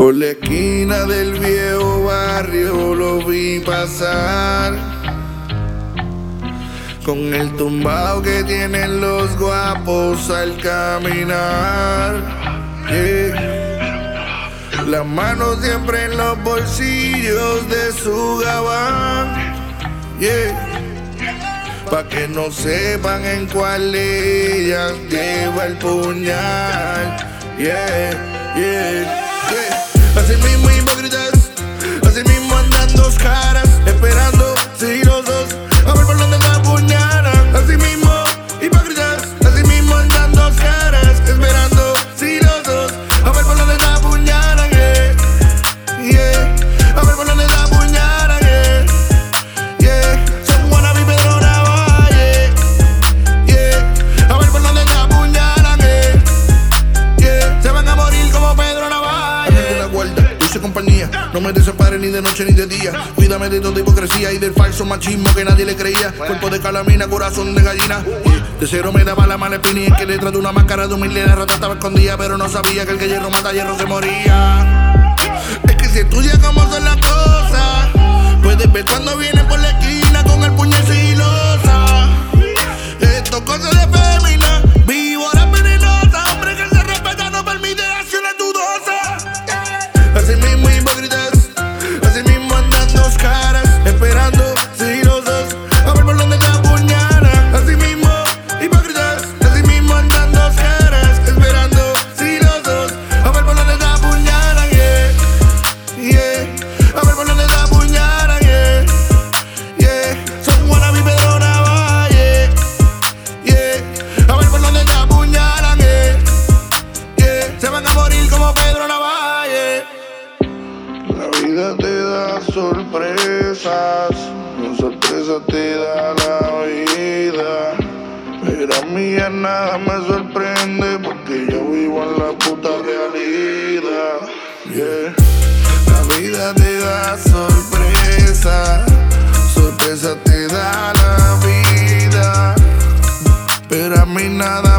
Por la esquina del viejo barrio lo vi pasar. Con el tumbao que tienen los guapos al caminar. Las manos siempre en los bolsillos de su gabán. Pa' que no sepan en cuál ellas lleva el puñal. Yeah, yeah. Sen benim mayın bakıracağız compañía. No me desampare ni de noche ni de día. Cuídame de toda hipocresía y del falso machismo que nadie le creía. Cuerpo de calamina, corazón de gallina. De cero me daba la mala espina y el que detrás de una máscara de humilde la rata estaba escondida. Pero no sabía que el que hierro mata hierro se moría. Es que si estudias cómo son las cosas, puedes ver cuando viene da sorpresas, sorpresa te da la vida. Pero a mí ya nada me sorprende porque yo vivo en la puta realidad. Yeah. La vida te da sorpresa, sorpresa te da la vida. Pero a mí nada